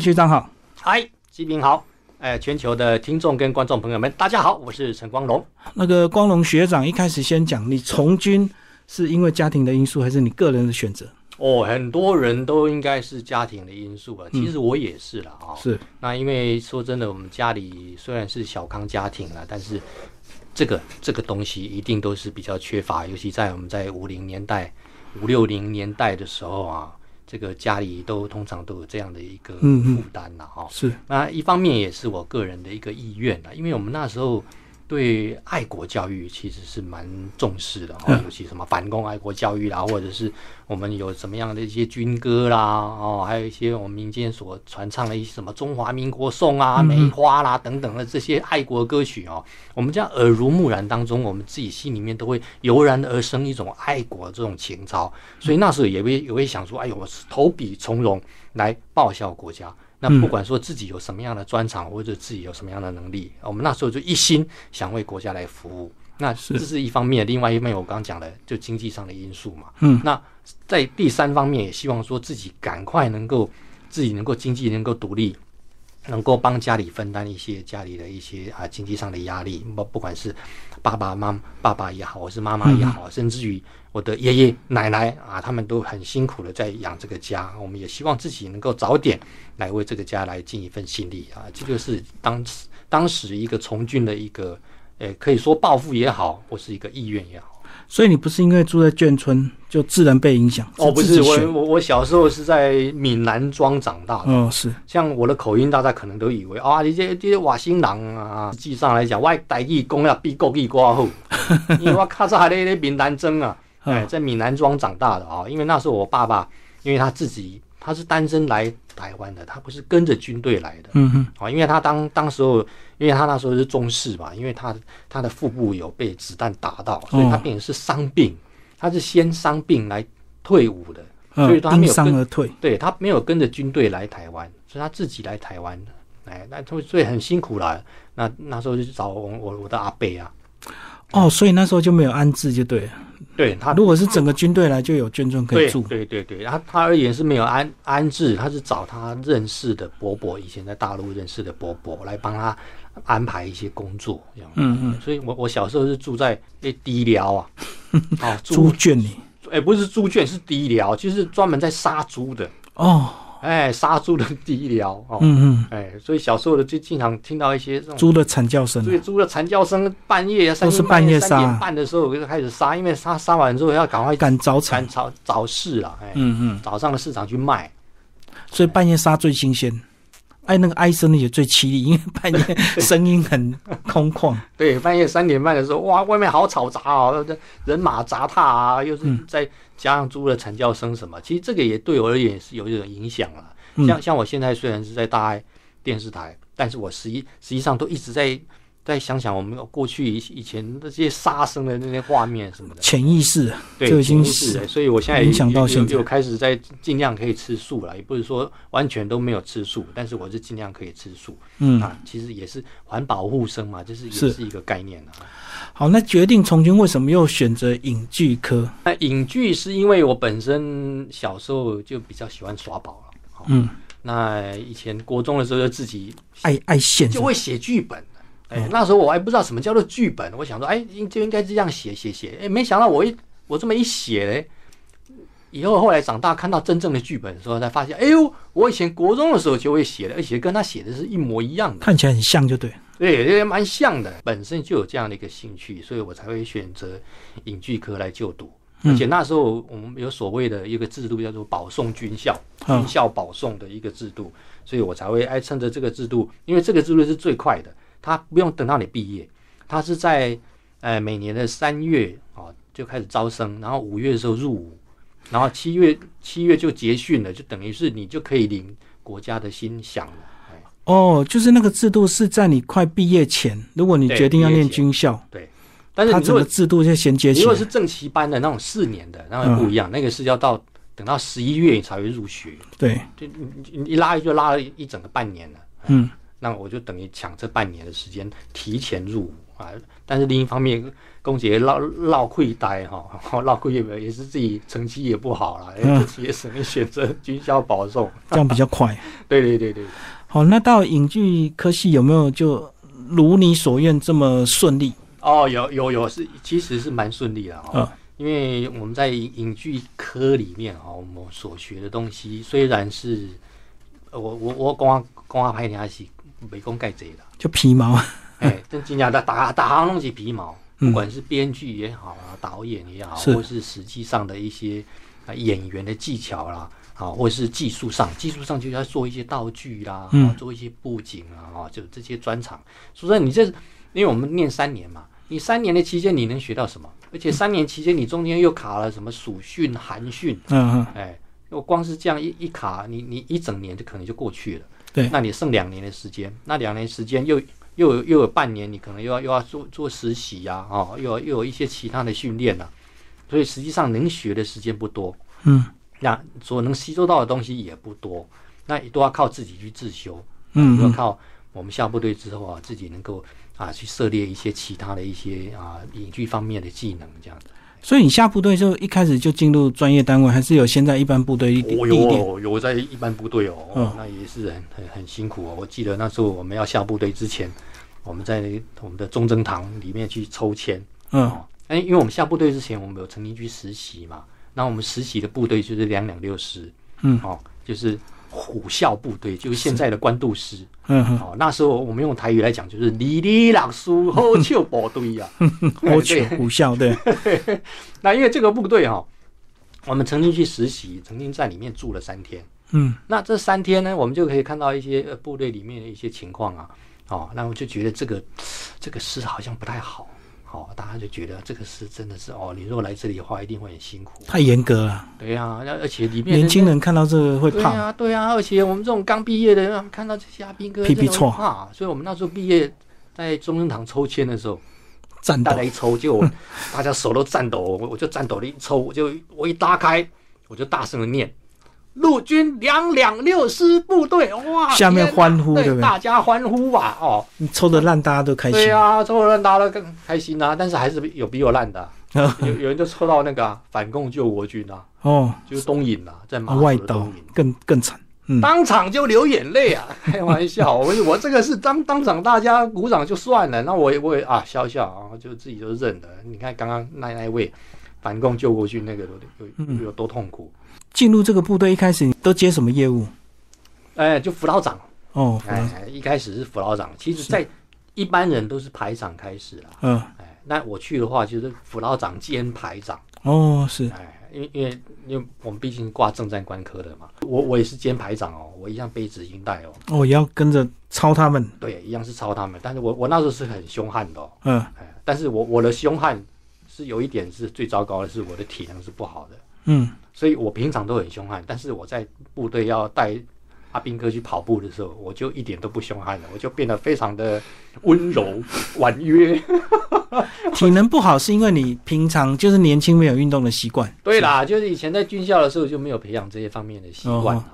学长好。嗨，基平好。哎，全球的听众跟观众朋友们，大家好，我是陈光荣。那个光荣学长一开始先讲，你从军是因为家庭的因素，还是你个人的选择？哦，很多人都应该是家庭的因素吧，其实我也是了啊。是。那因为说真的，我们家里虽然是小康家庭了，但是这个这个东西一定都是比较缺乏，尤其在我们在五零年代、五六零年代的时候啊。这个家里都通常都有这样的一个负担了哈，是那一方面也是我个人的一个意愿了，因为我们那时候。对爱国教育其实是蛮重视的哈，尤其什么反共爱国教育啦，或者是我们有什么样的一些军歌啦，哦，还有一些我们民间所传唱的一些什么中华民国颂啊、梅花啦等等的这些爱国歌曲哦，我们这样耳濡目染当中，我们自己心里面都会油然而生一种爱国这种情操，所以那时候也会也会想说，哎呦，我投笔从戎来报效国家。那不管说自己有什么样的专长，或者自己有什么样的能力，我们那时候就一心想为国家来服务。那这是一方面，另外一方面我刚刚讲的就经济上的因素嘛。嗯，那在第三方面也希望说自己赶快能够自己能够经济能够独立。能够帮家里分担一些家里的一些啊经济上的压力，不不管是爸爸妈爸爸也好，或是妈妈也好，甚至于我的爷爷奶奶啊，他们都很辛苦的在养这个家。我们也希望自己能够早点来为这个家来尽一份心力啊，这就是当时当时一个从军的一个，呃，可以说抱负也好，或是一个意愿也好。所以你不是因为住在眷村就自然被影响？哦，不是，我我我小时候是在闽南庄长大的。哦，是。像我的口音，大家可能都以为啊，你这这些瓦新郎啊，实际上来讲，我台语讲要比国语歌好，因为我卡在那那闽南庄啊，哎，在闽南庄长大的啊，因为那时候我爸爸，因为他自己他是单身来台湾的，他不是跟着军队来的。嗯哼。啊，因为他当当时候。因为他那时候是中士嘛，因为他他的腹部有被子弹打到，所以他变成是伤病。他是先伤病来退伍的，所以他没有跟而退。对他没有跟着军队来台湾，所以他自己来台湾的。哎，那所以很辛苦了。那那时候就找我我我的阿伯啊。哦，所以那时候就没有安置，就对。对他，如果是整个军队来，就有眷村可以住。对对对，然后他而言是没有安安置，他是找他认识的伯伯，以前在大陆认识的伯伯来帮他安排一些工作，这样。嗯嗯。所以我我小时候是住在那低寮啊，哦，猪圈里。哎，不是猪圈，是低寮，就是专门在杀猪的。哦。哎，杀猪的低疗哦，嗯嗯，哎，所以小时候的就经常听到一些这种猪的惨叫声，对，猪的惨叫声，半夜都是半夜三点半的时候就开始杀，因为杀杀完之后要赶快赶早赶早早市了，哎，嗯嗯，早上的市场去卖，所以半夜杀最新鲜。哎，那个哀声也最凄厉，因为半夜 声音很空旷。对，半夜三点半的时候，哇，外面好吵杂啊，人马杂踏啊，又是再加上猪的惨叫声什么，其实这个也对我而言是有一种影响了。像像我现在虽然是在大爱电视台，但是我实际实际上都一直在。再想想我们过去以以前那些杀生的那些画面什么的，潜意识对潜意识，所以我现在影响到现在，就开始在尽量可以吃素了，也不是说完全都没有吃素，但是我是尽量可以吃素。嗯啊，其实也是环保护生嘛，就是也是一个概念啊。好，那决定从军为什么又选择影剧科？那影剧是因为我本身小时候就比较喜欢耍宝了。嗯，那以前国中的时候就自己爱爱写，就会写剧本。哎，那时候我还不知道什么叫做剧本，我想说，哎，应就应该这样写写写。哎，没想到我一我这么一写嘞，以后后来长大看到真正的剧本的时候，才发现，哎呦，我以前国中的时候就会写的，而且跟他写的是一模一样的，看起来很像，就对，对，也蛮像的。本身就有这样的一个兴趣，所以我才会选择影剧科来就读。而且那时候我们有所谓的一个制度，叫做保送军校，军校保送的一个制度，所以我才会哎趁着这个制度，因为这个制度是最快的。他不用等到你毕业，他是在呃每年的三月啊就开始招生，然后五月的时候入伍，然后七月七月就结训了，就等于是你就可以领国家的薪饷了。哦，就是那个制度是在你快毕业前，如果你决定要念军校，对，但是他整个制度就衔接起。如果是正旗班的那种四年的，那不一样，那个是要到等到十一月你才会入学。对，就一拉就拉了一整个半年了。嗯。那我就等于抢这半年的时间提前入伍啊。但是另一方面，公姐落落亏呆哈，落亏也也是自己成绩也不好了，嗯也只能选择军校保送。这样比较快。对对对对，好，那到影剧科系有没有就如你所愿这么顺利？哦，有有有是，其实是蛮顺利的哈、嗯因为我们在影影剧科里面哈、我们所学的东西虽然是，呃我我我讲讲啊拍听是没讲盖贼的，就皮毛。啊，哎，但真正的打打行东西皮毛，嗯。不管是编剧也好啊，导演也好，是。或是实际上的一些啊演员的技巧啦，啊，或是技术上，技术上就要做一些道具啦，嗯。啊做一些布景啊，啊，就这些专场。所以说，你这因为我们念三年嘛，你三年的期间你能学到什么？而且三年期间你中间又卡了什么暑训、寒训，嗯嗯，哎，我光是这样一一卡，你你一整年就可能就过去了。对。那你剩两年的时间，那两年时间又又有又有半年，你可能又要又要做做实习呀、哦，又要又有一些其他的训练呐、所以实际上能学的时间不多，嗯。那所能吸收到的东西也不多，那都要靠自己去自修，嗯嗯，要靠我们下部队之后啊，自己能够啊去涉猎一些其他的一些啊影剧方面的技能，这样子。所以你下部队就一开始就进入专业单位，还是有先在一般部队历我历练？有有在一般部队哦，嗯那也是很很很辛苦哦。我记得那时候我们要下部队之前，我们在我们的中正堂里面去抽签嗯哦。哎，因为我们下部队之前，我们有曾经去实习嘛。那我们实习的部队就是两两六师，嗯哦，就是虎啸部队，就是现在的官渡师。嗯嗯，哦，那时候我们用台语来讲，就是里里老师好笑部队呀。我去虎啸对，那因为这个部队哈、我们曾经去实习，曾经在里面住了三天。嗯那这三天呢，我们就可以看到一些呃部队里面的一些情况啊，哦，那我就觉得这个这个师好像不太好，哦，大家就觉得这个是真的是哦，你如果来这里的话，一定会很辛苦。太严格了，对呀、那而且里面年轻人看到这个会怕。对啊，对啊，而且我们这种刚毕业的，看到这些阿兵哥屁屁错怕，所以我们那时候毕业在中正堂抽签的时候，战大家一抽就大家手都颤抖，我我就颤抖了一抽，我就我一拉开，我就大声的念。陆军两两六师部队，哇！下面欢呼对不对大家欢呼吧，哦，你抽的烂，大家都开心。对啊，抽的烂大家都更开心啊，但是还是有比我烂的啊、有有人就抽到那个啊、反共救国军啊，哦，就是东引啊，在马啊外岛。更更惨。嗯当场就流眼泪啊！开玩笑，我我这个是当当场大家鼓掌就算了，那我也我也啊笑笑啊，就自己就认了。你看刚刚那那一位反共救国军那个有有嗯有多痛苦？进入这个部队一开始你都接什么业务？哎，就辅导长，哦，哎，一开始是辅导长，其实在一般人都是排长开始啦。嗯，哎，那我去的话就是辅导长兼排长，哦，是，哎，因为因为因为我们毕竟挂正战官科的嘛，我我也是兼排长哦，我一样背执行带哦，哦，也要跟着抄他们。对，一样是抄他们，但是我我那时候是很凶悍的哦。嗯，哎，但是我我的凶悍是有一点是最糟糕的是我的体能是不好的，嗯，所以我平常都很凶悍，但是我在部队要带阿兵哥去跑步的时候，我就一点都不凶悍了，我就变得非常的温柔 婉约。体能不好是因为你平常就是年轻没有运动的习惯。对啦，就是以前在军校的时候就没有培养这些方面的习惯啦。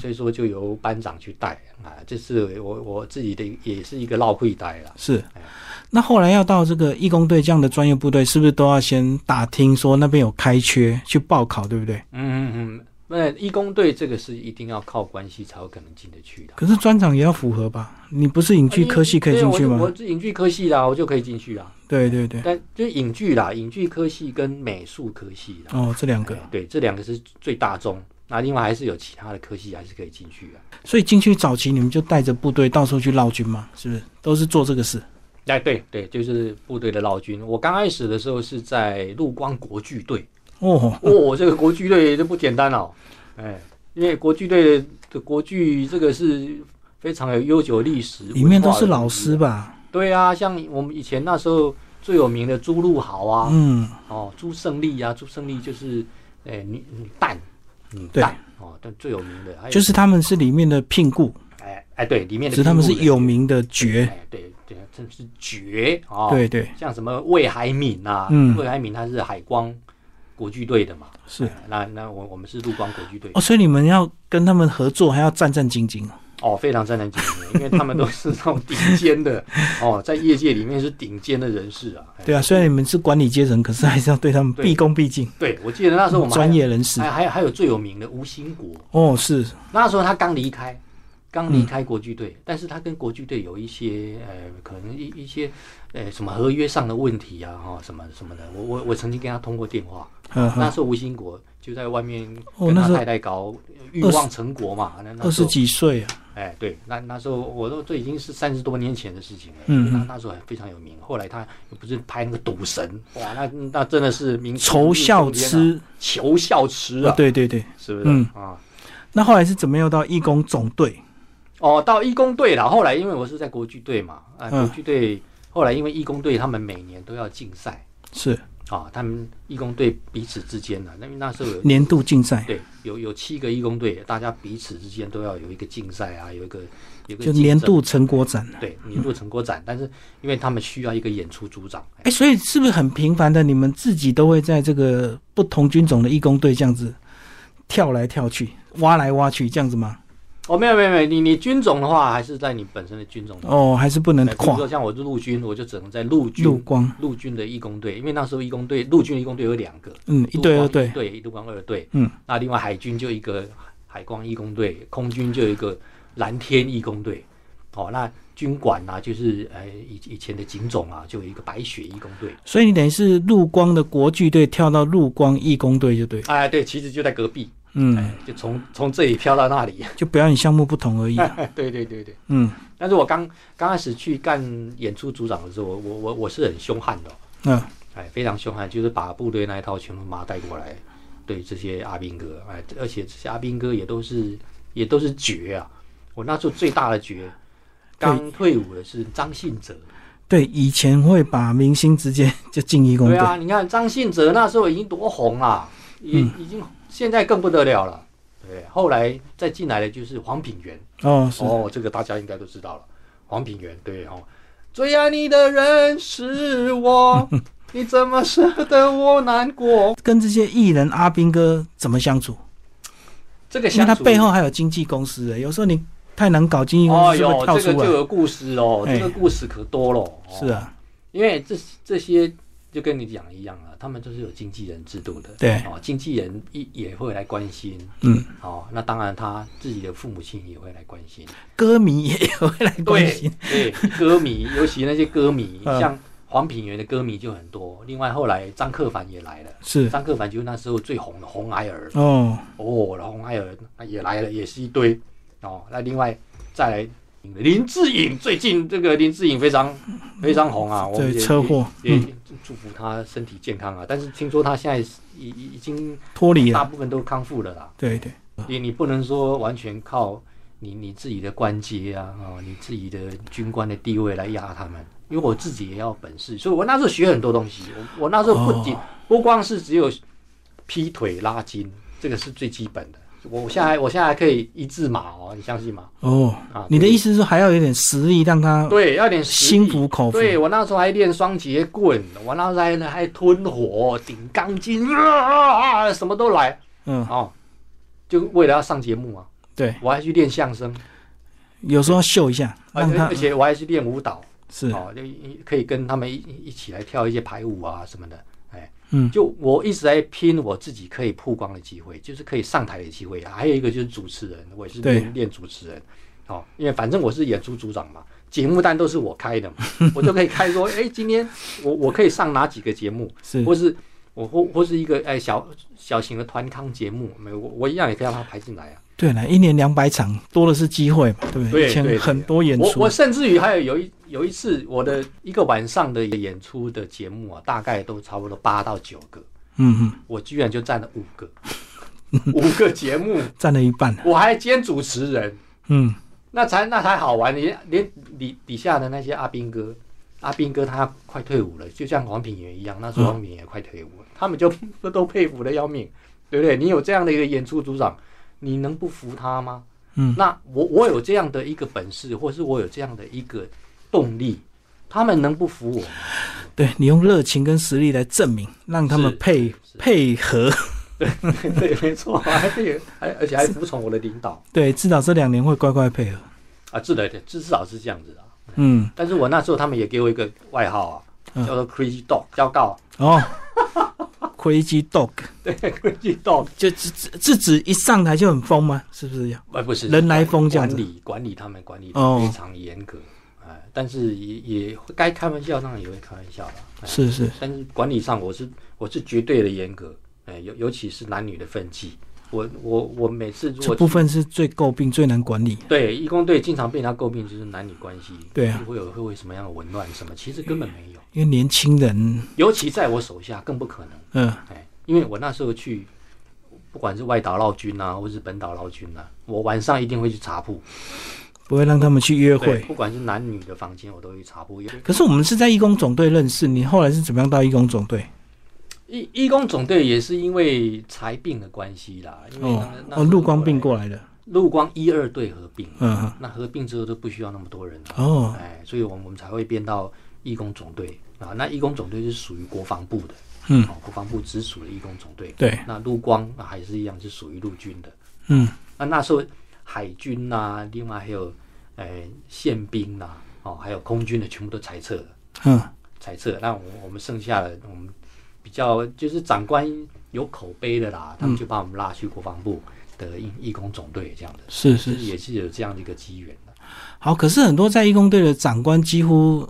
所以说就由班长去带啊，这是我我自己的也是一个绕会带啦。是哎。那后来要到这个义工队这样的专业部队，是不是都要先打听说那边有开缺去报考，对不对？嗯嗯嗯，那义工队这个是一定要靠关系才有可能进得去的。可是专长也要符合吧？你不是影剧科系可以进去吗对我我？是影剧科系啦，我就可以进去啦。对对对，但就是影剧啦，影剧科系跟美术科系啦，哦，这两个哎，对，这两个是最大宗。那另外还是有其他的科系还是可以进去的。所以进去早期你们就带着部队到处去绕军嘛，是不是？都是做这个事。哎，对对，就是部队的绕军。我刚开始的时候是在陆光国剧队，哦，哦，这个国剧队这不简单哦，哎，因为国剧队的国剧这个是非常有悠久历史，里面都是老师吧？对啊，像我们以前那时候最有名的朱露豪啊，嗯，哦，朱胜利啊，朱胜利就是，哎、女女旦，女对哦，但最有名的还有就是他们是里面的聘雇，哎哎，对，里面的只是他们是有名的绝。哎，对对，真是绝哦，，对对，像什么魏海敏呐、嗯。魏海敏他是海光国剧队的嘛，是。哎那那我我们是陆光国剧队，哦，所以你们要跟他们合作，还要战战兢兢哦。哦，非常战战兢兢，因为他们都是那种顶尖的 哦，在业界里面是顶尖的人士啊。哎。对啊，虽然你们是管理阶层，可是还是要对他们对。毕恭毕敬，对，我记得那时候我们还专业人士。还还有还有最有名的吴兴国，哦，是。那时候他刚离开，刚嗯离开国剧队，但是他跟国剧队有一些呃，可能一一些呃什么合约上的问题啊，哈、什么什么的。我我我曾经跟他通过电话，那时候吴兴国就在外面跟他太太搞欲望成国嘛，二十几岁啊，哎对，那那时候我都这已经是三十多年前的事情了，嗯那那时候还非常有名。后来他又不是拍那个赌神，哇，那那真的是名气仇笑痴，仇笑痴哦啊，对对对，是不是、嗯啊？那后来是怎么又到义工总队？哦，到义工队了。后来因为我是在国剧队嘛，啊，嗯国剧队后来因为义工队他们每年都要竞赛是啊，他们义工队彼此之间呢，那那时候有年度竞赛，对有有七个义工队，大家彼此之间都要有一个竞赛啊，有一个有一个就年度成果展。对年度成果展，但是因为他们需要一个演出组长，哎哎，所以是不是很频繁的？你们自己都会在这个不同军种的义工队这样子跳来跳去、挖来挖去这样子吗？哦，没有没有没有，你你军种的话还是在你本身的军种。哦，还是不能跨哎比如说像我是陆军，我就只能在陆军陆光？陆军的义工队，因为那时候义工队陆军义工队有两个，嗯，一队二队，对，陆光二队。嗯，那另外海军就一个海光义工队，空军就有一个蓝天义工队。哦，那军管啊，就是呃以以前的警种啊，就有一个白雪义工队。所以你等于是陆光的国剧队跳到陆光义工队就对，哎，对，其实就在隔壁，嗯，哎，就从从这里飘到那里。就表演项目不同而已啊。对对对对。嗯但是我刚刚开始去干演出组长的时候，我我我我是很凶悍的哦、嗯，哎，非常凶悍，就是把部队那一套全部妈带过来，对这些阿兵哥，哎，而且这些阿兵哥也都是也都是绝啊！我那时候最大的绝，刚退伍的是张信哲，对，以前会把明星直接就进义工队，对啊，你看张信哲那时候已经多红啦，也、嗯已经现在更不得了了。对，后来再进来的就是黄品源，哦，是哦，这个大家应该都知道了，黄品源，对哦，最爱你的人是我，你怎么舍得我难过？跟这些艺人阿兵哥怎么相处？这个相处他背后还有经纪公司的，有时候你太难搞，经纪公哦司是不是哟，跳出来？这个就有故事哦，哎这个故事可多了。哦是，啊，因为这这些就跟你讲一样啊，他们都是有经纪人制度的。对哦，经纪人一也会来关心。嗯，哦，那当然他自己的父母亲也会来关心。歌迷也会来关心，对歌迷，尤其那些歌迷，嗯像黄品源的歌迷就很多。另外后来张克凡也来了，是张克凡就是那时候最红的红孩儿。哦，哦，红孩儿也来了，也是一堆哦。那另外再来林志颖，最近这个林志颖非常非常红啊，我们对也车祸也祝福他身体健康啊。但是听说他现在已已已经脱离了，大部分都康复了啦。对对，你你不能说完全靠你你自己的官阶啊，哦，你自己的军官的地位来压他们。因为我自己也要本事，所以我那时候学很多东西。我我那时候不仅、哦不光是只有劈腿拉筋，这个是最基本的。我我现在我现在还可以一字马哦，你相信吗？哦啊，你的意思是说还要有点实力，让他对，要点心服口服，对我那时候还练双截棍，我那时候还还吞火、顶钢筋啊，什么都来。嗯，哦，就为了要上节目嘛，对，我还去练相声，有时候要秀一下，而且而且我还去练舞蹈，是。哦，就可以跟他们一一起来跳一些排舞啊什么的，哎，嗯就我一直在拼我自己可以曝光的机会，就是可以上台的机会啊。还有一个就是主持人，我也是练练主持人，哦，因为反正我是演出组长嘛，节目单都是我开的嘛，我就可以开说，哎，今天我我可以上哪几个节目，是或是我或或是一个哎小小型的团康节目，没有我我一样也可以让他排进来啊。对了，一年两百场，多的是机会嘛，对不对？以前很多演出我我，甚至于还有有一有一次我的一个晚上的演出的节目啊，大概都差不多八到九个，嗯嗯，我居然就占了五个，五个节目，占了一半，我还兼主持人，嗯，那才那才好玩。连连底底下的那些阿兵哥，阿兵哥他快退伍了，就像黄品源一样，那时候黄品源也快退伍了，他们就 都佩服的要命，对不对？你有这样的一个演出组长，你能不服他吗？嗯。那我我有这样的一个本事，或是我有这样的一个动力，他们能不服我？吗？对你用热情跟实力来证明，让他们配配合，对，没错，还对，还而且还服从我的领导。对，至少这两年会乖乖配合。啊，是的，至少是这样子的。嗯，但是我那时候他们也给我一个外号啊，嗯。叫做 Crazy Dog，叫告，哦，Crazy Dog，对，Crazy Dog，就只只是指一上台就很疯吗？是不是要？呃，不是人来疯这样子管理管理他们管理的哦非常严格，哎，但是也也该开玩笑当然也会开玩笑了，哎是是，但是管理上我是我是绝对的严格，哎，尤尤其是男女的分际，我我我每次如这部分是最诟病、最难管理。对义工队经常被人家诟病就是男女关系，对啊会有会为什么样的紊乱什么，其实根本没有，因为年轻人，尤其在我手下更不可能，嗯，哎，因为我那时候去。不管是外岛捞军啊，或是本岛捞军啊，我晚上一定会去查铺不会让他们去约对，会。不管是男女的房间，我都会去茶铺。可是我们是在义工总队认识，你后来是怎么样到义工总队？义义工总队也是因为财病的关系啦，因为哦陆光并，过来的，那陆光一二队合并，嗯哼，那合并之后都不需要那么多人了，哦，哎，所以我们我们才会编到义工总队啊。那义工总队是属于国防部的，嗯，哦，国防部直属的义工总队。对，那陆光那还是一样是属于陆军的。嗯，那那时候海军呐、另外还有呃宪兵呐、哦，还有空军的，全部都裁撤了。嗯，裁撤，那我我们剩下的我们比较就是长官有口碑的啦，他们就把我们拉去国防部的义义工总队这样的，是是也是有这样的一个机缘的。好。可是很多在义工队的长官，几乎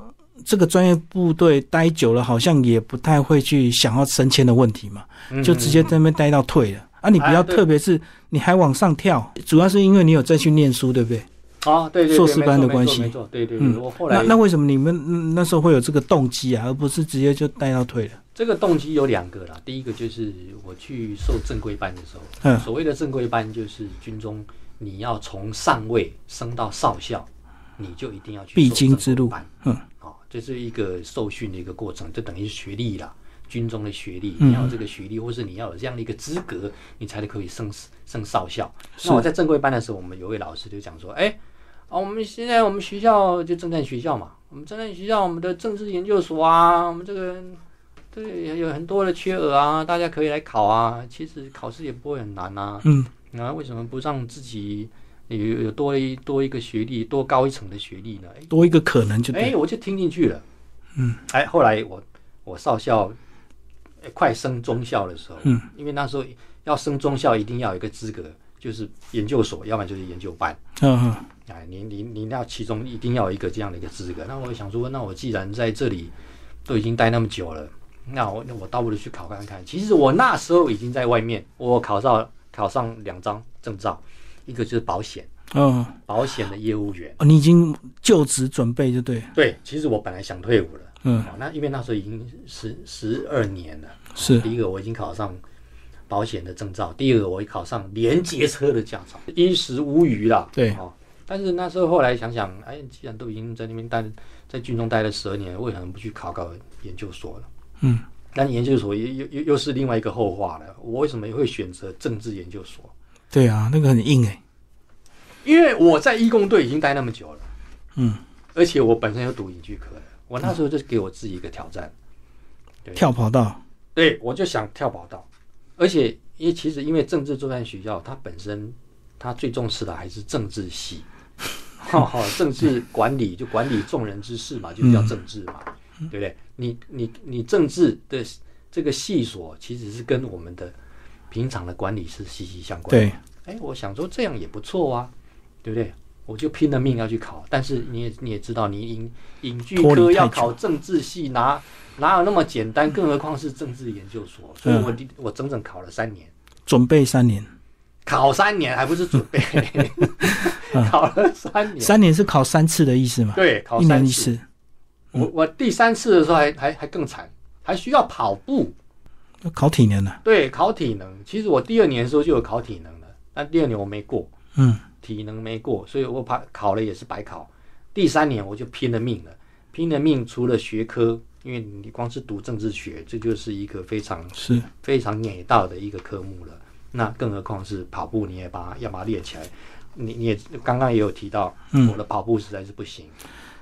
这个专业部队待久了，好像也不太会去想要升迁的问题嘛，就直接在那边待到退了。啊，你比较特别是你还往上跳，主要是因为你有再去念书，对不对？啊，对硕士班的关系没错，对对对，嗯我后来那那为什么你们嗯那时候会有这个动机啊，而不是直接就待到退了？这个动机有两个啦，第一个就是我去受正规班的时候，嗯所谓的正规班就是军中你要从上尉升到少校，你就一定要去必经之路班，嗯，哦，这是一个受训的一个过程，就等于是学历啦。军中的学历，嗯你要有这个学历，或是你要有这样的一个资格，你才可以升升少校。那我在正规班的时候，我们有位老师就讲说，哎、啊，我们现在我们学校就正战学校嘛，我们正战学校我们的政治研究所啊，我们这个对有很多的缺额啊，大家可以来考啊。其实考试也不会很难啊。嗯，那、为什么不让自己有有多一多一个学历，多高一层的学历呢？哎、多一个可能就哎、我就听进去了。嗯，哎，后来我我少校、哎快升中校的时候，嗯，因为那时候要升中校，一定要有一个资格，就是研究所，要不然就是研究班。嗯嗯，哎，你你你要其中一定要有一个这样的一个资格。那我想说，那我既然在这里都已经待那么久了，那我那我倒不如去考看看。其实我那时候已经在外面，我考上考上两张证照，一个就是保险，嗯，保险的业务员。哦你已经就职准备就对了。对，其实我本来想退伍了，嗯，哦，那因为那时候已经十十二年了。是第一个我已经考上保险的证照，第二个我也考上连接车的驾照，衣食无余啦。对哦，但是那时候后来想想，哎，既然都已经在那边待，在军中待了十二年，为什么不去考考研究所了？嗯，但研究所又又又又是另外一个后话了。我为什么会选择政治研究所？对啊，那个很硬哎。因为我在义工队已经待那么久了，嗯，而且我本身有读影剧科的，我那时候就给我自己一个挑战。对跳跑道。对，我就想跳跑道，而且因为其实因为政治作战学校，它本身它最重视的还是政治系，哈哈，政治管理就管理众人之事嘛，就叫政治嘛，对不对？你你你政治的这个系所其实是跟我们的平常的管理是息息相关。，对，哎，我想说这样也不错啊，对不对？我就拼了命要去考，但是你也你也知道，你影影剧科要考政治系，哪哪有那么简单？更何况是政治研究所，所以我我整整考了三年，准备三年，考三年还不是准备，考了三年，三年是考三次的意思嘛？对，考一三一次，我我第三次的时候还还还更惨，还需要跑步，要考体能啊。对，考体能。其实我第二年的时候就有考体能了，但第二年我没过，嗯，体能没过，所以我怕考了也是白考。第三年我就拼了命了，拼了命，除了学科，因为你光是读政治学，这就是一个非常是，非常碾到的一个科目了。那更何况是跑步，你也把它要把它练起来。你你也刚刚也有提到，嗯我的跑步实在是不行。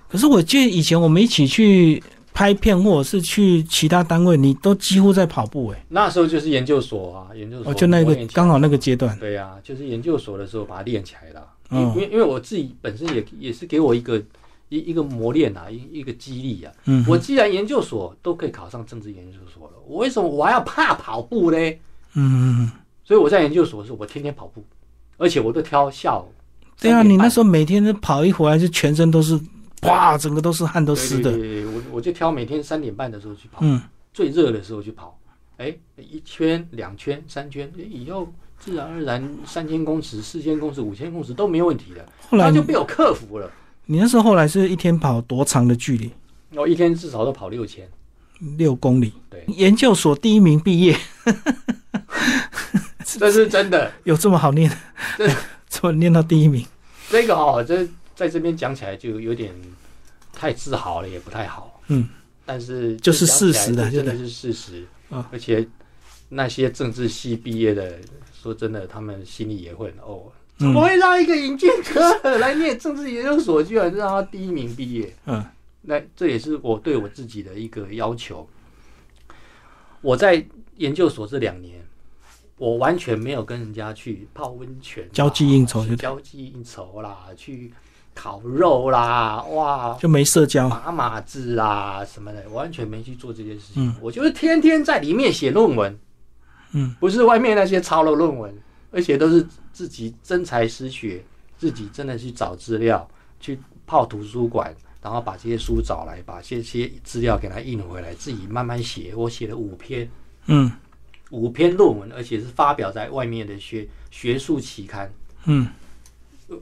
可是我记得以前我们一起去拍片或者是去其他单位，你都几乎在跑步哎。那时候就是研究所啊，研究所哦，就那个刚好那个阶段，对呀、就是研究所的时候把它练起来了。因嗯因为因为我自己本身也也是给我一个一一个磨练啊，一一个激励啊。嗯，我既然研究所都可以考上政治研究所了，我为什么我还要怕跑步嘞？嗯嗯，所以我在研究所的时候，我天天跑步，而且我都挑下午。对啊，你那时候候每天都跑一回来，就全身都是，哇，整个都是汗都湿的，对对对，我我就挑每天三点半的时候去跑，嗯，最热的时候去跑。哎，一圈、两圈、三圈，以后自然而然三千公尺、四千公尺、五千公尺都没问题的，后来就被我克服了。你那时候后来是一天跑多长的距离？我一天至少都跑六千。六公里。对，研究所第一名毕业，这是真的。有这么好念这？怎么念到第一名？这个哦，这在这边讲起来就有点太自豪了，也不太好。嗯，但是就是事实的真的是事实。啊而且那些政治系毕业的，说真的，他们心里也会很哦，怎么嗯会让一个尹俊科来念政治研究所，居然让他第一名毕业？嗯那这也是我对我自己的一个要求。我在研究所这两年，我完全没有跟人家去泡温泉、交际应酬交际应酬啦，去烤肉啦，哇，就没社交。打码字啦什么的，完全没去做这件事情。嗯我就是天天在里面写论文，嗯不是外面那些抄了论文，而且都是自己真才实学，自己真的去找资料，去泡图书馆，然后把这些书找来，把这些资料给它印回来，自己慢慢写。我写了五篇，嗯五篇论文，而且是发表在外面的学学术期刊。嗯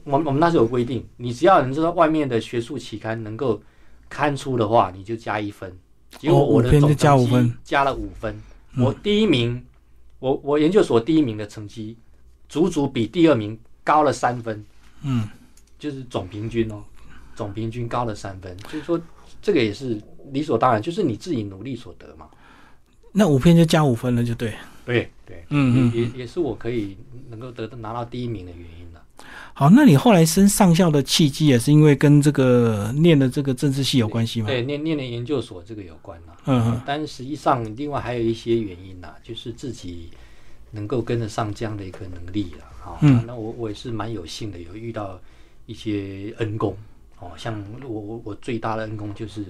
我们我们那时候有规定，你只要能知道外面的学术期刊能够刊出的话，你就加一分。结果我的总分加了五分。嗯我第一名，我我研究所第一名的成绩，足足比第二名高了三分，嗯，就是总平均哦，总平均高了三分。就是说，这个也是理所当然，就是你自己努力所得嘛。那五篇就加五分了，就对。对对，嗯也也也是我可以能够得到拿到第一名的原因了。好，那你后来升上校的契机也是因为跟这个念的这个政治系有关系吗？对，念念的研究所这个有关了。嗯嗯但实际上，另外还有一些原因呐、就是自己能够跟得上这样的一个能力了。啊、嗯那我我也是蛮有幸的，有遇到一些恩公哦，像我我我最大的恩公就是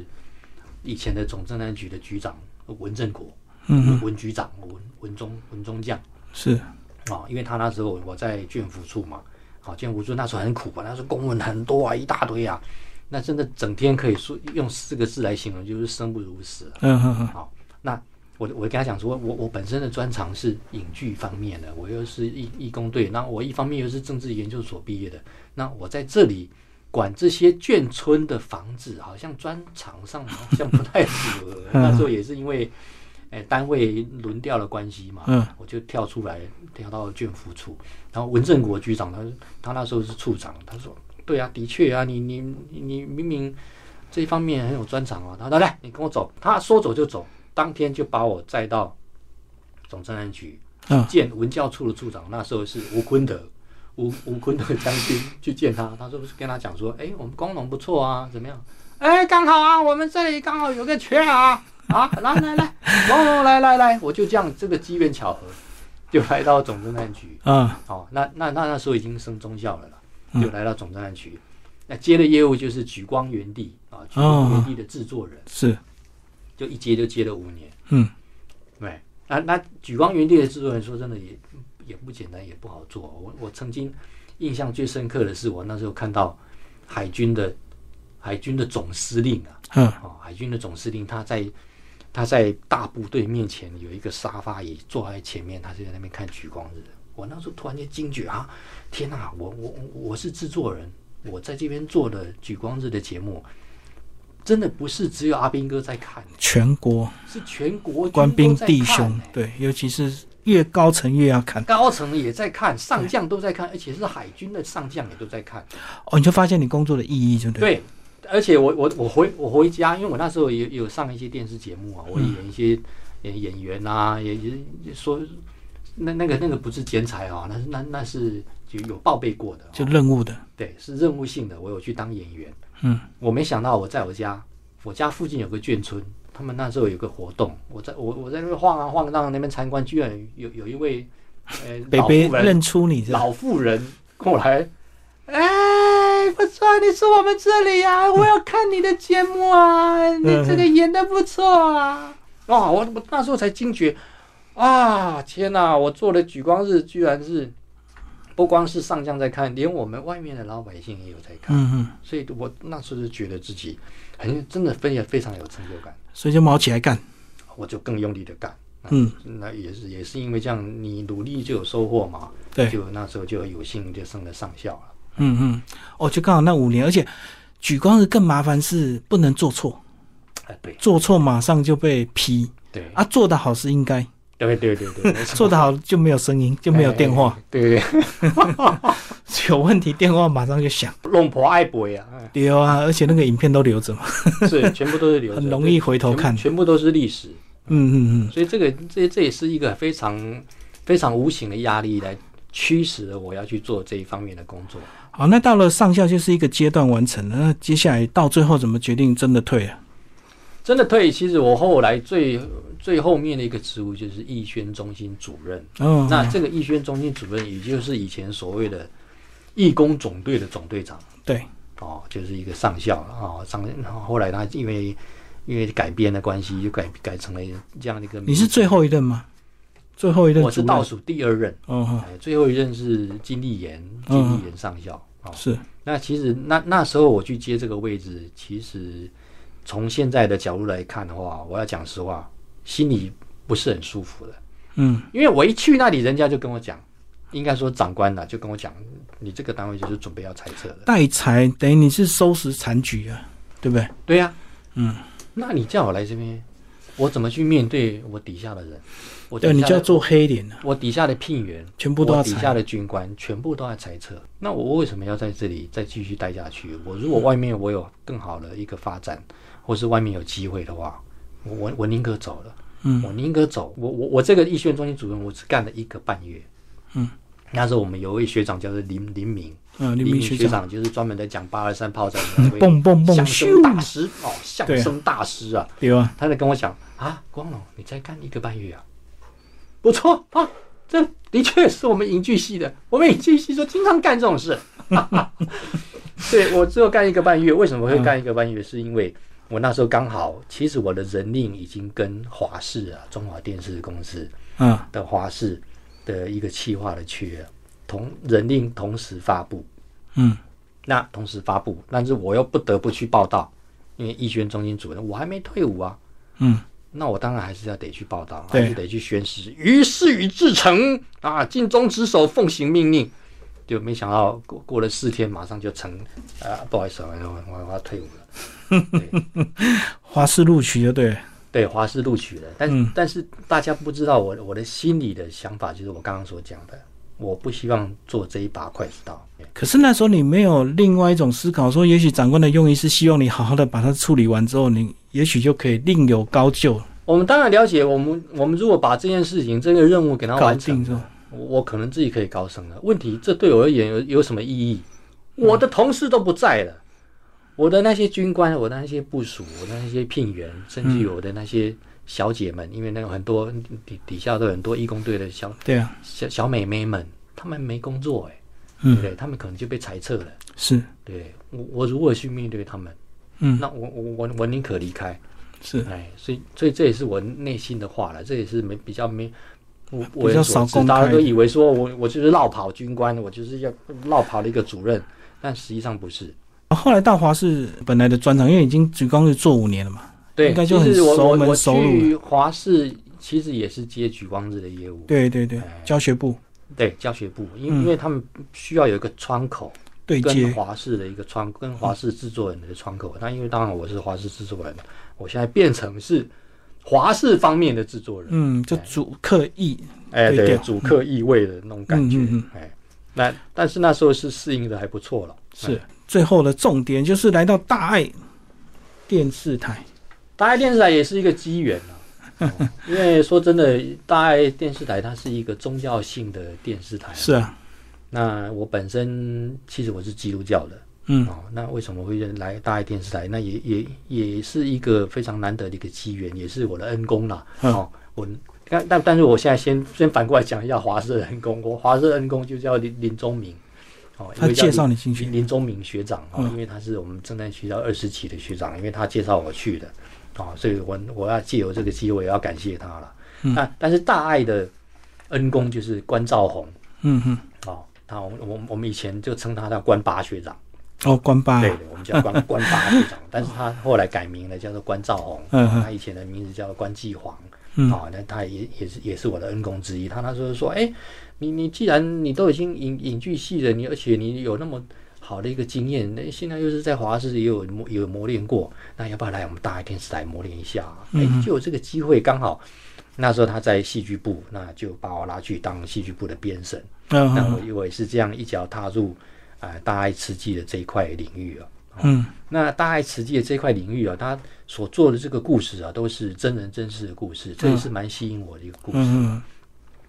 以前的总政安局的局长文正国，嗯嗯，文局长文文中文中将是啊、因为他那时候我在眷服处嘛，好、眷服处那时候很苦吧，那时候公文很多啊，一大堆啊，那真的整天可以说用四个字来形容，就是生不如死啊。嗯嗯嗯那我我跟他讲说，我我本身的专长是影剧方面的，我又是义义工队，那我一方面又是政治研究所毕业的，那我在这里管这些眷村的房子，好像专长上好像不太符合。嗯 那时候也是因为，哎、单位轮调的关系嘛，嗯我就跳出来，跳到眷服处。然后文正国局长他他那时候是处长，他说：“对啊，的确啊，你你你你明明这一方面很有专长啊。”他说：“来，你跟我走。”他说走就走，当天就把我载到总政安局嗯见文教处的处长，那时候是吴坤德。吴吴坤德将军去见他，他说跟他讲说，哎、我们工农不错啊，怎么样？哎，刚好啊，我们这里刚好有个缺啊，啊，来来来，来来 来，我就这样这个机缘巧合，就来到总政案局。啊哦，那那那那时候已经升中校了就来到总政案局。那接的业务就是举光原地啊，举光原地的制作人，是就一接就接了五年。嗯对，那那举光原地的制作人，说真的也也不简单，也不好做。我我曾经印象最深刻的是，我那时候看到海军的海军的总司令啊，嗯哦，海军的总司令他在他在大部队面前有一个沙发椅坐在前面，他就在那边看举光日。我那时候突然间惊觉啊，天哪、我我我我是制作人，我在这边做的举光日的节目，真的不是只有阿兵哥在看，全国是全国官兵弟兄欸对，尤其是越高层越要看高层也在看，上将都在看，而且是海军的上将也都在看。哦，你就发现你工作的意义，就对。对，而且我我我回我回家，因为我那时候也有上一些电视节目啊，我嗯。演一些演演员啊，也也也说那那个那个不是剪彩啊，那是那那是就有报备过的、就任务的，对，是任务性的，我有去当演员。嗯，我没想到我在我家我家附近有个眷村，他们那时候有个活动，我在我我在那边晃啊晃，让那边参观，居然有有一位呃老妇人认出你这老妇人过来，哎，不错，你是我们这里呀、我要看你的节目啊，你这个演的不错啊。哇，我我那时候才惊觉，啊，天哪！我做的举光日居然是不光是上将在看，连我们外面的老百姓也有在看，嗯嗯，所以我那时候就觉得自己很真的非也非常有成就感，所以就毛起来干。我就更用力的干。嗯，那也是也是因为这样，你努力就有收获嘛。对，就那时候就有幸就升了上校了。嗯嗯，哦，就刚好那五年，而且举光日更麻烦是不能做错，哎，对做错马上就被批对啊，做的好是应该，对对对对，做得好就没有声音，就没有电话，哎。对对 有问题电话马上就响。对，弄婆爱不呀？哎对啊，而且那个影片都留着嘛。是全部都是留着，很容易回头看全全部都是历史。嗯嗯嗯，所以这个这这也是一个非常非常无形的压力，来驱使了我要去做这一方面的工作。好，那到了上校就是一个阶段完成了，那接下来到最后怎么决定真的退啊？真的退，其实我后来最最后面的一个职务就是艺宣中心主任。哦，那这个艺宣中心主任，也就是以前所谓的义工总队的总队长对，哦，就是一个上校了哦。上然后后来他因为因为改编的关系，就改改成了这样的一个名。你是最后一任吗？最后一任我是倒数第二任，哦，最后一任是金立言，金立言上校。哦。是。那其实那那时候我去接这个位置，其实从现在的角度来看的话，我要讲实话，心里不是很舒服的。嗯。因为我一去那里，人家就跟我讲，应该说长官呐，就跟我讲，你这个单位就是准备要裁撤了。代裁，等于你是收拾残局啊，对不对？对呀、嗯，那你叫我来这边，我怎么去面对我底下的人？我你就要做黑脸了，我底下的聘员，全部都要裁。底下的军官全部都要裁撤。那我为什么要在这里再继续待下去？我如果外面我有更好的一个发展，或是外面有机会的话，我我我宁可走了。嗯我宁可走。我我我这个艺宣中心主任，我只干了一个半月。嗯，那时候我们有一位学长叫做林林明，嗯，黎明明学长，长就是专门在讲八二三炮战 的那位蹦蹦蹦，相声，大师哦，相声大师啊。对啊，他在跟我讲啊，光荣，你再干一个半月啊，不错啊，这的确是我们影剧系的，我们影剧系说经常干这种事。对我只有干一个半月，为什么会干一个半月？是因为我那时候刚好，其实我的人令已经跟华视啊，中华电视公司嗯的华视的一个企划的缺，同人令同时发布，嗯。那同时发布，但是我又不得不去报道，因为艺宣中心主任我还没退伍啊，嗯，那我当然还是要得去报道，对。还是得去宣誓，于事与至诚啊，尽忠职守，奉行命令。就没想到过过了四天，马上就成啊，不好意思啊，我我我要退伍了。对。华师录取就对，对，华师录取了，但、嗯。但是大家不知道我我的心里的想法，就是我刚刚所讲的，我不希望做这一把快子刀。可是那时候你没有另外一种思考，说也许长官的用意是希望你好好的把它处理完之后，你也许就可以另有高就，我们当然了解，我们我们如果把这件事情、这个任务给它搞完成，我我可能自己可以高升了。问题，这对我而言有有什么意义？我的同事都不在了，我的那些军官，我的那些部署，我的那些聘员，甚至于我的那些小姐们，因为那个很多底底下都有很多义工队的小对啊，小小美眉们，她们没工作哎、对不嗯，对？她们可能就被裁撤了。是，对我，我如何去面对他们，嗯那我我我我宁可离开。是，哎，所以所以这也是我内心的话了，这也是没比较没。我我比较少公大家都以为说我我就是绕跑军官，我就是要绕跑的一个主任，但实际上不是。后来大华是本来的专长，因为已经举光是做五年了嘛，对，应该就很其实我熟我我门熟路去华视，其实也是接举光日的业务，对对对哎，教学部。对教学部，因因为他们需要有一个窗口，对接，华视的一个窗，跟华视制作人的窗口。那因为当然我是华视制作人，我现在变成是华视方面的制作人。嗯，就主客意，哎，对，对主客意味的那种感觉，哎，那但是那时候是适应的还不错了。是最后的重点就是来到大爱电视台，大爱电视台也是一个机缘啊、哦 因为说真的，大爱电视台它是一个宗教性的电视台。是啊，那我本身其实我是基督教的，嗯。哦，那为什么会来大爱电视台？那也也也是一个非常难得的一个机缘，也是我的恩公啦。嗯。哦，我但但但是我现在先先反过来讲一下华社的恩公，我华社的恩公就叫林林宗明。哦，他介绍你进去。林林宗明学长哦，嗯。因为他是我们正在学校二十期的学长，因为他介绍我去的，哦，所以我我要借由这个机会也要感谢他了。嗯那但是大爱的恩公就是关兆宏嗯哼，哦，他我我我们以前就称他叫关八学长。哦，关八，对，我们叫关关八学长，但是他后来改名了，叫做关兆宏。嗯嗯他以前的名字叫关继煌。嗯啊，那他也也是也是我的恩公之一。他那时候说，哎、你你既然你都已经影影剧系了，你而且你有那么好的一个经验，那现在又是在华视也有有磨练过，那要不要来我们大爱电视台磨练一下？哎、嗯就有这个机会，刚好那时候他在戏剧部，那就把我拉去当戏剧部的编审。嗯那嗯我我也是这样一脚踏入啊、呃大爱慈济的这一块领域啊。嗯那大爱慈济的这块领域啊，他所做的这个故事啊，都是真人真事的故事，这也是蛮吸引我的一个故事。嗯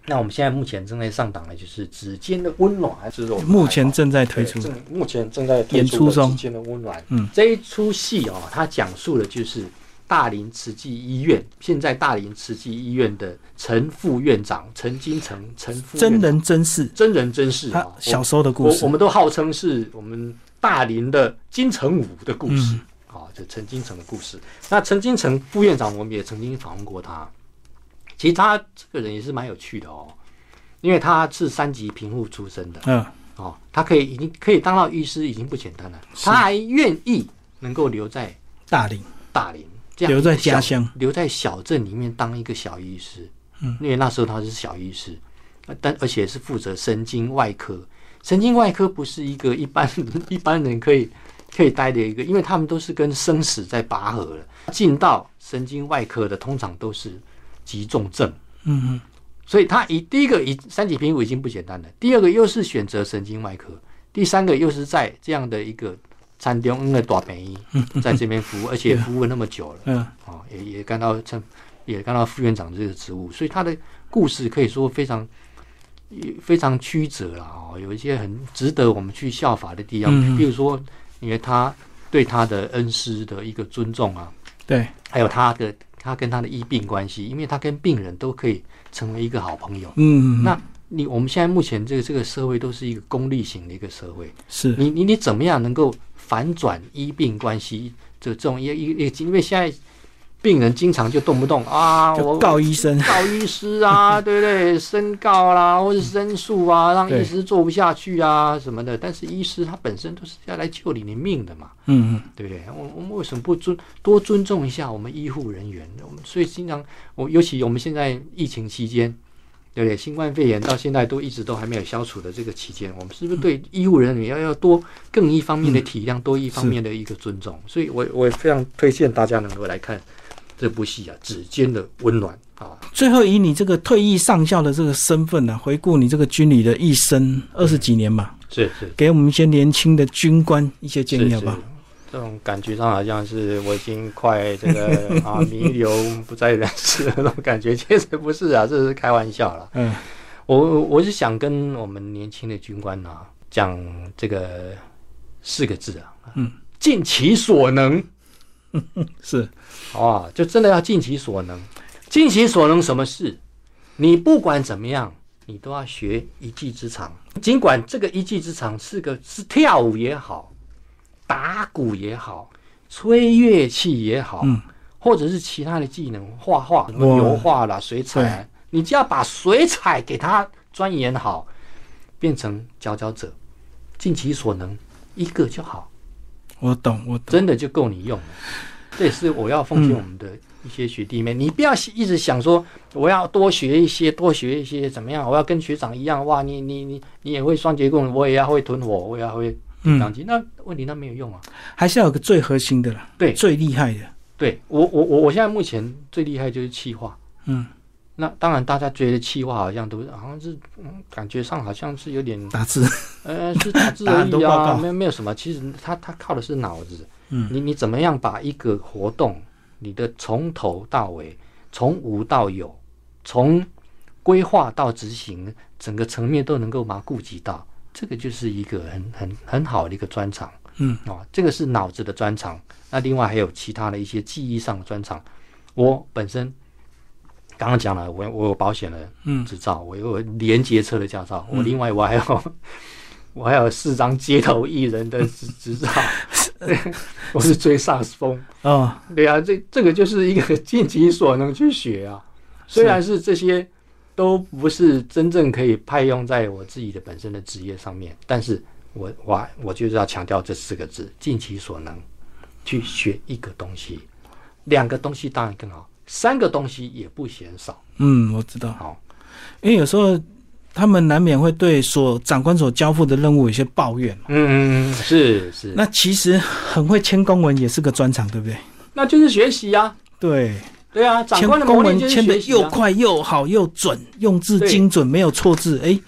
那我们现在目前正在上档的就是《指尖的温暖》，还是我嗯，目前正在推出，正目前正在推演出中的《指尖的温暖》。嗯，这一出戏哦，它讲述的就是大林慈济医院，现在大林慈济医院的陈副院长陈金城陈真人真事，真人真事他啊，小时候的故事。我我，们都号称是我们大林的金城武的故事。嗯。啊，就陈金城的故事。那陈金城副院长，我们也曾经访问过他。其实他这个人也是蛮有趣的哦，因为他是三级贫户出身的嗯哦，他可以已经可以当到医师，已经不简单了。他还愿意能够留在大林，大林，这样留在家乡，留在小镇里面当一个小医师。嗯，因为那时候他是小医师，呃但而且是负责神经外科。神经外科不是一个一般 一般人可以可以待的一个，因为他们都是跟生死在拔河了。进到神经外科的，通常都是急重症。嗯嗯。所以他一第一个一三级评估已经不简单了，第二个又是选择神经外科，第三个又是在这样的一个餐厅的大便医，在这边服务，而且服务那么久了，嗯。啊，也也干到成也干到副院长这个职务，所以他的故事可以说非常也非常曲折了哦，有一些很值得我们去效法的地方，嗯。比如说因为他对他的恩师的一个尊重啊，对，还有他的他跟他的医病关系，因为他跟病人都可以成为一个好朋友。嗯，那你我们现在目前这个这个社会都是一个功利型的一个社会，是你你你怎么样能够反转医病关系？这这种一一一，因为现在病人经常就动不动啊，我告医生，告医师啊，对不对？申告啦，或者申诉啊，让医师做不下去啊什么的。但是医师他本身都是要来救你的命的嘛。嗯嗯对不对？我我们为什么不尊多尊重一下我们医护人员？我们所以经常我尤其我们现在疫情期间，对不对？新冠肺炎到现在都一直都还没有消除的这个期间，我们是不是对医护人员要要多更一方面的体谅，多一方面的一个尊重？所以我我也非常推荐大家能够来看这部戏啊，《指尖的温暖》啊。最后以你这个退役上校的这个身份呢、回顾你这个军旅的一生二十几年吧，是是给我们一些年轻的军官一些建议是好不好？这种感觉上好像是我已经快这个 啊弥留不在人世的那种感觉，其实不是啊，这是开玩笑了。嗯我我是想跟我们年轻的军官啊讲这个四个字啊，嗯，尽其所能，是，好不好？就真的要尽其所能，尽其所能，什么事？你不管怎么样，你都要学一技之长。尽管这个一技之长是个是跳舞也好，打鼓也好，吹乐器也好，嗯或者是其他的技能，画画、什么油画啦、水彩啊，你只要把水彩给它钻研好，变成佼佼者，尽其所能，一个就好。我懂，我懂。真的就够你用了。这也是我要奉劝我们的一些学弟妹，你不要一直想说我要多学一些，多学一些怎么样？我要跟学长一样，哇，你你你你也会双节棍，我也要会吞火，我也要会嗯钢琴。那问题那没有用啊。还是要有个最核心的啦，对最厉害的。对我我我我现在目前最厉害就是气化。嗯，那当然，大家觉得气化好像都是好像是，嗯，感觉上好像是有点，打字，呃，是打字打而已啊，没有没有什么。其实他他靠的是脑子。嗯你你怎么样把一个活动，你的从头到尾，从无到有，从规划到执行，整个层面都能够把它顾及到，这个就是一个很很很好的一个专长。嗯，哦，这个是脑子的专长。那另外还有其他的一些记忆上的专长。我本身刚刚讲了，我我有保险的嗯。执照，我有连接车的驾照，我嗯另外我还有 我还有四张街头艺人的执 执照，我是追萨克斯风。啊，对啊，这这个就是一个尽其所能去学啊。虽然是这些都不是真正可以派用在我自己的本身的职业上面，但是我我我就是要强调这四个字：尽其所能去学一个东西，两个东西当然更好，三个东西也不嫌少。嗯，我知道，好，因为有时候他们难免会对所长官所交付的任务有些抱怨嘛。嗯，是是，那其实很会签公文也是个专长，对不对？那就是学习啊。对，对啊，长签官的公文签的。又快又好又准，用字精准，没有错字，哎，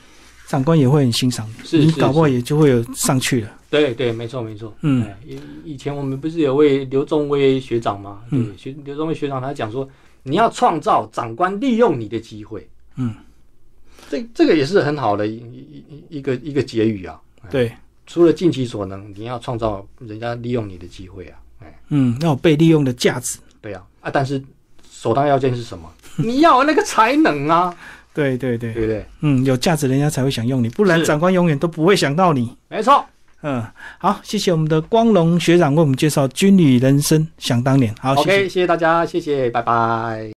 长官也会很欣赏你，是是你搞不好也就会有上去了。对对，没错没错。嗯哎，以以前我们不是有位刘仲威学长吗？对，嗯学刘仲威学长他讲说，你要创造长官利用你的机会。嗯，这这个也是很好的一一一一个一个结语啊。哎，对，除了尽其所能，你要创造人家利用你的机会啊。哎，嗯，要有被利用的价值。对啊啊，但是首当要件是什么？你要有那个才能啊，对对对，对不对？嗯，有价值人家才会想用你，不然长官永远都不会想到你。没错。嗯，好，谢谢我们的光荣学长为我们介绍军旅人生，想当年。好，谢谢谢谢大家，谢谢，拜拜。